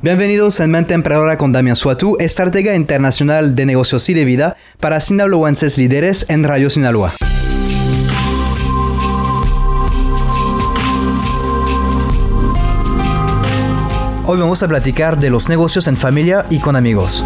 Bienvenidos en Mente Emprendedora con Damián Suatu, estratega internacional de negocios y de vida para sinaloenses líderes en Radio Sinaloa. Hoy vamos a platicar de los negocios en familia y con amigos.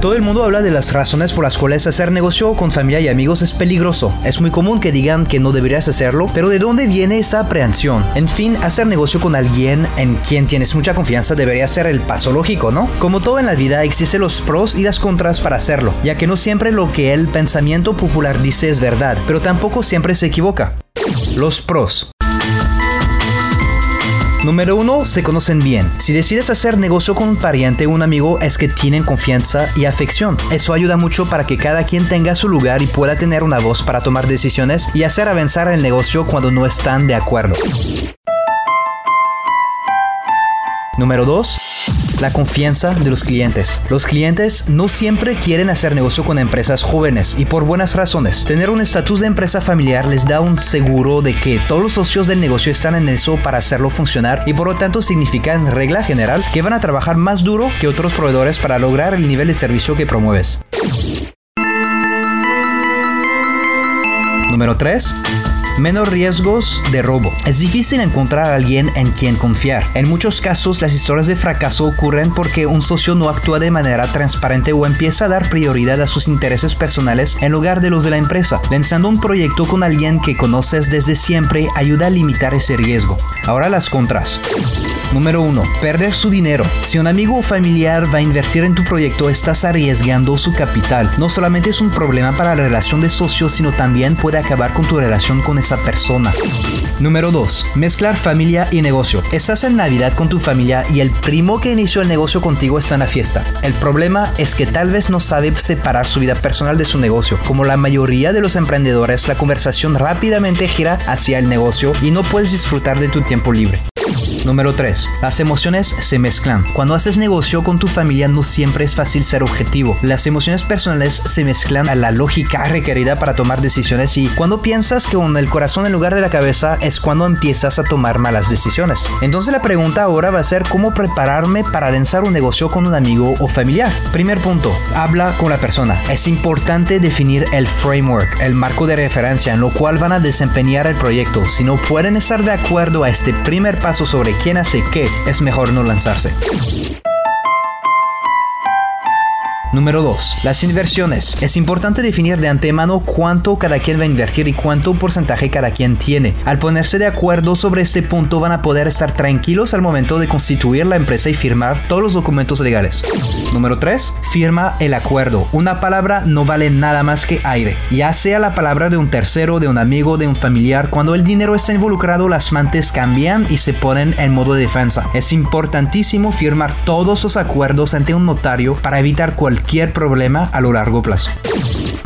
Todo el mundo habla de las razones por las cuales hacer negocio con familia y amigos es peligroso. Es muy común que digan que no deberías hacerlo, pero ¿de dónde viene esa aprehensión? En fin, hacer negocio con alguien en quien tienes mucha confianza debería ser el paso lógico, ¿no? Como todo en la vida, existen los pros y las contras para hacerlo, ya que no siempre lo que el pensamiento popular dice es verdad, pero tampoco siempre se equivoca. Los pros. Número 1. Se conocen bien. Si decides hacer negocio con un pariente o un amigo es que tienen confianza y afección. Eso ayuda mucho para que cada quien tenga su lugar y pueda tener una voz para tomar decisiones y hacer avanzar el negocio cuando no están de acuerdo. Número 2 la confianza de los clientes. Los clientes no siempre quieren hacer negocio con empresas jóvenes y por buenas razones. Tener un estatus de empresa familiar les da un seguro de que todos los socios del negocio están en eso para hacerlo funcionar y por lo tanto significa en regla general que van a trabajar más duro que otros proveedores para lograr el nivel de servicio que promueves. Número 3 menos riesgos de robo. Es difícil encontrar a alguien en quien confiar. En muchos casos las historias de fracaso ocurren porque un socio no actúa de manera transparente o empieza a dar prioridad a sus intereses personales en lugar de los de la empresa. Lanzando un proyecto con alguien que conoces desde siempre ayuda a limitar ese riesgo. Ahora las contras. Número 1. Perder su dinero. Si un amigo o familiar va a invertir en tu proyecto, estás arriesgando su capital. No solamente es un problema para la relación de socios, sino también puede acabar con tu relación con esa persona. Número 2. Mezclar familia y negocio. Estás en Navidad con tu familia y el primo que inició el negocio contigo está en la fiesta. El problema es que tal vez no sabe separar su vida personal de su negocio. Como la mayoría de los emprendedores, la conversación rápidamente gira hacia el negocio y no puedes disfrutar de tu tiempo libre. Número 3. Las emociones se mezclan. Cuando haces negocio con tu familia no siempre es fácil ser objetivo. Las emociones personales se mezclan a la lógica requerida para tomar decisiones y cuando piensas que con el corazón en lugar de la cabeza es cuando empiezas a tomar malas decisiones. Entonces la pregunta ahora va a ser cómo prepararme para lanzar un negocio con un amigo o familiar. Primer punto, habla con la persona. Es importante definir el framework, el marco de referencia en lo cual van a desempeñar el proyecto. Si no pueden estar de acuerdo a este primer paso sobre quién hace qué, es mejor no lanzarse. Número 2. Las inversiones. Es importante definir de antemano cuánto cada quien va a invertir y cuánto porcentaje cada quien tiene. Al ponerse de acuerdo sobre este punto van a poder estar tranquilos al momento de constituir la empresa y firmar todos los documentos legales. Número 3. Firma el acuerdo. Una palabra no vale nada más que aire. Ya sea la palabra de un tercero, de un amigo, de un familiar, cuando el dinero está involucrado las mantes cambian y se ponen en modo de defensa. Es importantísimo firmar todos los acuerdos ante un notario para evitar cualquier problema a lo largo plazo.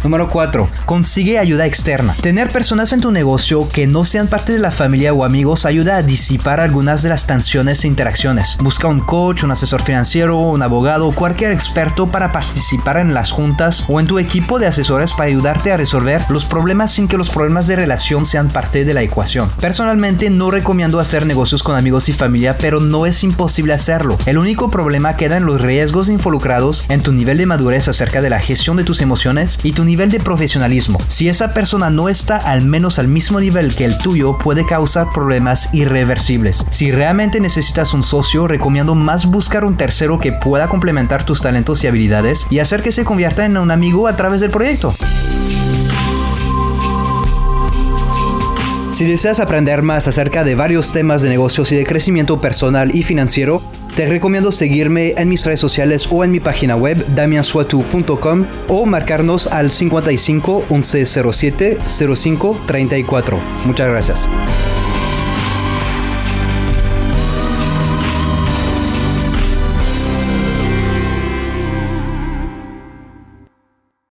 Número 4. Consigue ayuda externa. Tener personas en tu negocio que no sean parte de la familia o amigos ayuda a disipar algunas de las tensiones e interacciones. Busca un coach, un asesor financiero, un abogado o cualquier experto para participar en las juntas o en tu equipo de asesores para ayudarte a resolver los problemas sin que los problemas de relación sean parte de la ecuación. Personalmente no recomiendo hacer negocios con amigos y familia, pero no es imposible hacerlo. El único problema queda en los riesgos involucrados en tu nivel de madurez acerca de la gestión de tus emociones y tu nivel de profesionalismo. Si esa persona no está al menos al mismo nivel que el tuyo, puede causar problemas irreversibles. Si realmente necesitas un socio, recomiendo más buscar un tercero que pueda complementar tus talentos y habilidades y hacer que se convierta en un amigo a través del proyecto. Si deseas aprender más acerca de varios temas de negocios y de crecimiento personal y financiero, te recomiendo seguirme en mis redes sociales o en mi página web damiansuatu.com o marcarnos al 55 1107 05 34. Muchas gracias.